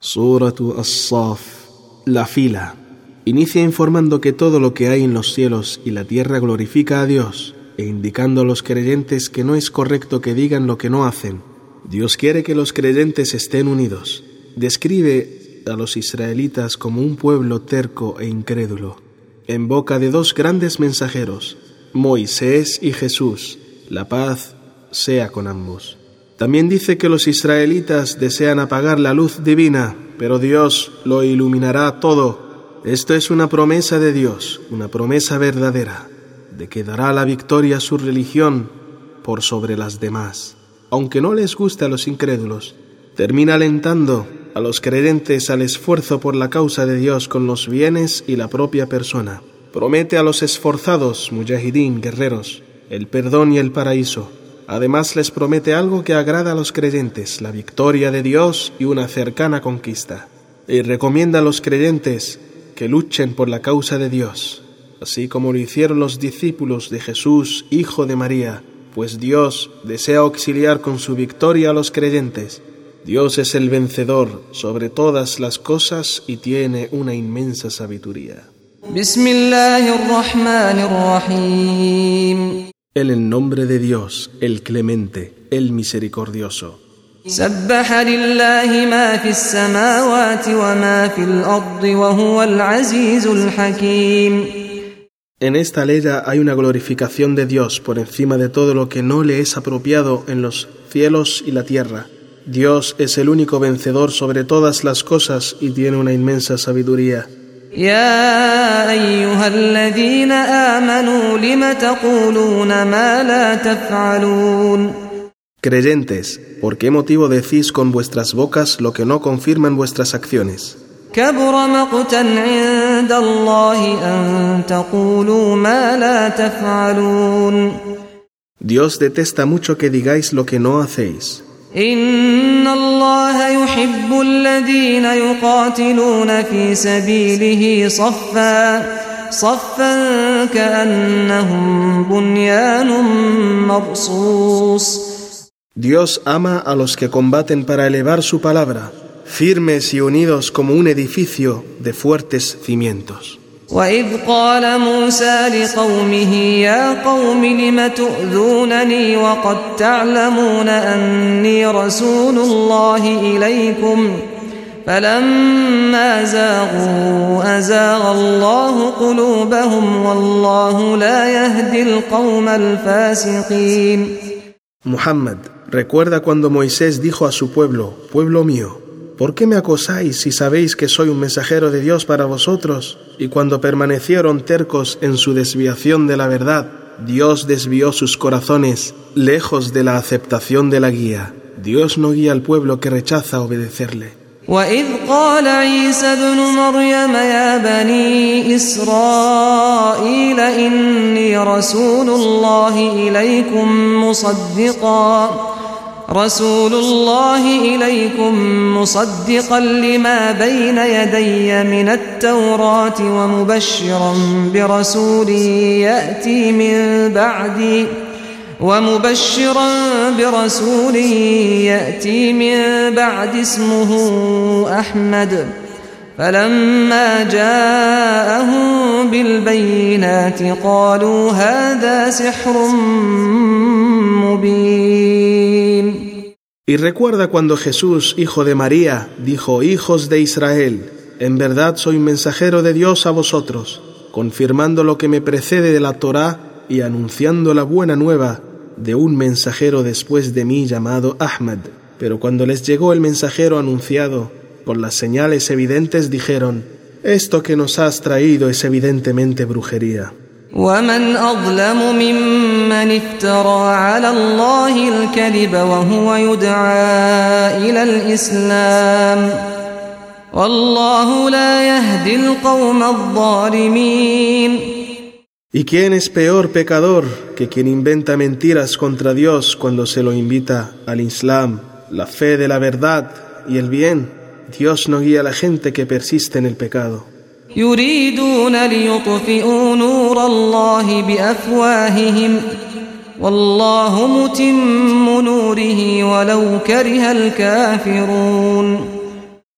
Suratu As-Saf, la fila. Inicia informando que todo lo que hay en los cielos y la tierra glorifica a Dios e indicando a los creyentes que no es correcto que digan lo que no hacen. Dios quiere que los creyentes estén unidos. Describe a los israelitas como un pueblo terco e incrédulo, en boca de dos grandes mensajeros, Moisés y Jesús. La paz sea con ambos. También dice que los israelitas desean apagar la luz divina, pero Dios lo iluminará todo. Esto es una promesa de Dios, una promesa verdadera de que dará la victoria a su religión por sobre las demás. Aunque no les guste a los incrédulos, termina alentando a los creyentes al esfuerzo por la causa de Dios con los bienes y la propia persona. Promete a los esforzados, mujahidín, guerreros, el perdón y el paraíso. Además les promete algo que agrada a los creyentes, la victoria de Dios y una cercana conquista. Y recomienda a los creyentes que luchen por la causa de Dios, así como lo hicieron los discípulos de Jesús, Hijo de María, pues Dios desea auxiliar con su victoria a los creyentes. Dios es el vencedor sobre todas las cosas y tiene una inmensa sabiduría. En el nombre de Dios, el clemente, el misericordioso. En esta ley hay una glorificación de Dios por encima de todo lo que no le es apropiado en los cielos y la tierra. Dios es el único vencedor sobre todas las cosas y tiene una inmensa sabiduría. Creyentes, ¿por qué motivo decís con vuestras bocas lo que no confirman vuestras acciones? Dios detesta mucho que digáis lo que no hacéis. Dios ama a los que combaten para elevar su palabra firmes y unidos como un edificio de fuertes cimientos. وإذ قال موسى لقومه يا قوم لم تؤذونني وقد تعلمون أني رسول الله إليكم؟ فلما زاغوا أزاغ الله قلوبهم والله لا يهدي القوم الفاسقين. Muhammad, recuerda cuando Moisés dijo a su pueblo, pueblo mío, ¿Por qué me acosáis si sabéis que soy un mensajero de Dios para vosotros? Y cuando permanecieron tercos en su desviación de la verdad, Dios desvió sus corazones lejos de la aceptación de la guía. Dios no guía al pueblo que rechaza obedecerle. رسول الله إليكم مصدقا لما بين يدي من التوراة ومبشرا برسول يأتي من بعدي ومبشرا برسول يأتي من بعد اسمه أحمد فلما جاءهم بالبينات قالوا هذا سحر Y recuerda cuando Jesús, hijo de María, dijo, Hijos de Israel, en verdad soy mensajero de Dios a vosotros, confirmando lo que me precede de la Torá y anunciando la buena nueva de un mensajero después de mí llamado Ahmad. Pero cuando les llegó el mensajero anunciado, con las señales evidentes dijeron, Esto que nos has traído es evidentemente brujería. ومن أظلم ممن افترى على الله الكذب وهو يدعى إلى الإسلام والله لا يهدي القوم الظالمين ¿Y quién es peor pecador que quien inventa mentiras contra Dios cuando se lo invita al Islam, la fe de la verdad y el bien? Dios no guía a la gente que persiste en el pecado. يريدون ليطفئوا نور الله بافواههم والله متم نوره ولو كره الكافرون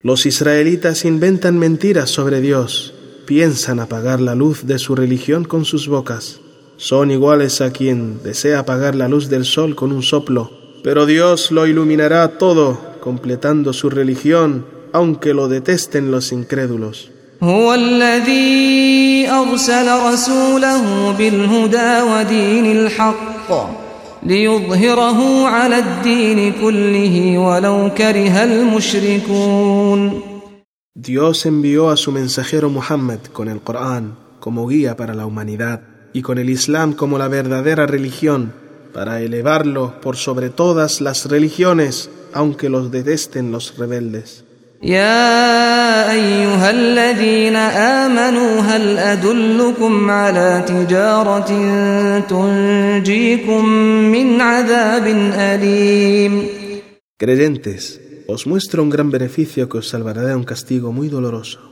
Los israelitas inventan mentiras sobre Dios, piensan apagar la luz de su religión con sus bocas. Son iguales a quien desea apagar la luz del sol con un soplo, pero Dios lo iluminará todo, completando su religión, aunque lo detesten los incrédulos. Dios envió a su mensajero Muhammad con el Corán como guía para la humanidad y con el Islam como la verdadera religión para elevarlo por sobre todas las religiones, aunque los detesten los rebeldes. يا أيها الذين آمنوا هل أدلكم على تجارة تنجيكم من عذاب أليم Creyentes, os muestro un gran beneficio que os salvará de un castigo muy doloroso.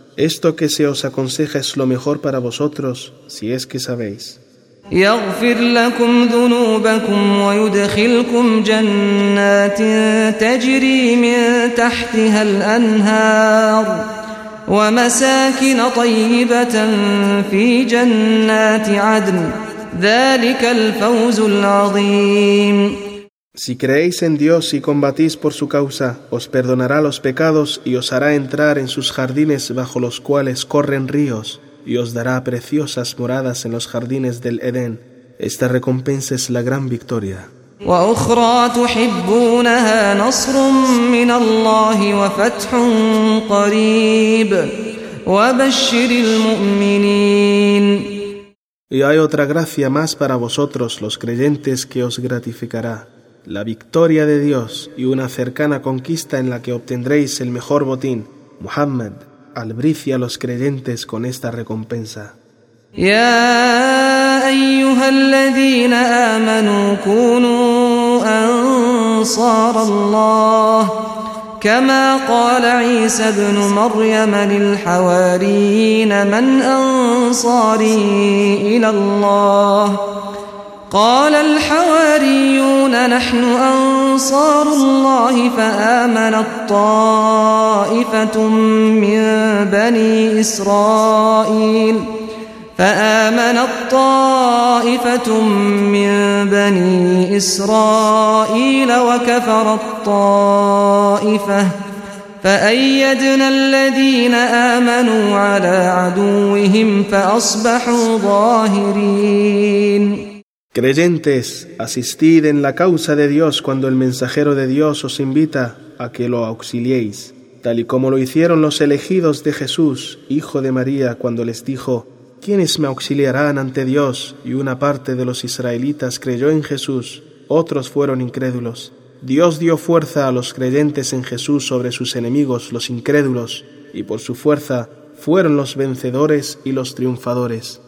Esto que se os aconseja es lo mejor para vosotros, si es que sabéis. يغفر لكم ذنوبكم ويدخلكم جنات تجري من تحتها الأنهار ومساكن طيبة في جنات عدن ذلك الفوز العظيم Si creéis en Dios y combatís por su causa, os perdonará los pecados y os hará entrar en sus jardines bajo los cuales corren ríos y os dará preciosas moradas en los jardines del Edén. Esta recompensa es la gran victoria. Y hay otra gracia más para vosotros los creyentes que os gratificará, la victoria de Dios y una cercana conquista en la que obtendréis el mejor botín, Muhammad albricia a los creyentes con esta recompensa. يا أيها الذين آمنوا كونوا أنصار الله كما قال عيسى ابن مريم للحواريين من أنصاري إلى الله قال الحواريون نحن أنصار الله فآمنت طائفة من بني إسرائيل فآمنت طائفة من بني إسرائيل وكفرت طائفة فأيدنا الذين آمنوا على عدوهم فأصبحوا ظاهرين Creyentes, asistid en la causa de Dios cuando el mensajero de Dios os invita a que lo auxiliéis, tal y como lo hicieron los elegidos de Jesús, hijo de María, cuando les dijo, ¿quiénes me auxiliarán ante Dios? Y una parte de los israelitas creyó en Jesús, otros fueron incrédulos. Dios dio fuerza a los creyentes en Jesús sobre sus enemigos, los incrédulos, y por su fuerza fueron los vencedores y los triunfadores.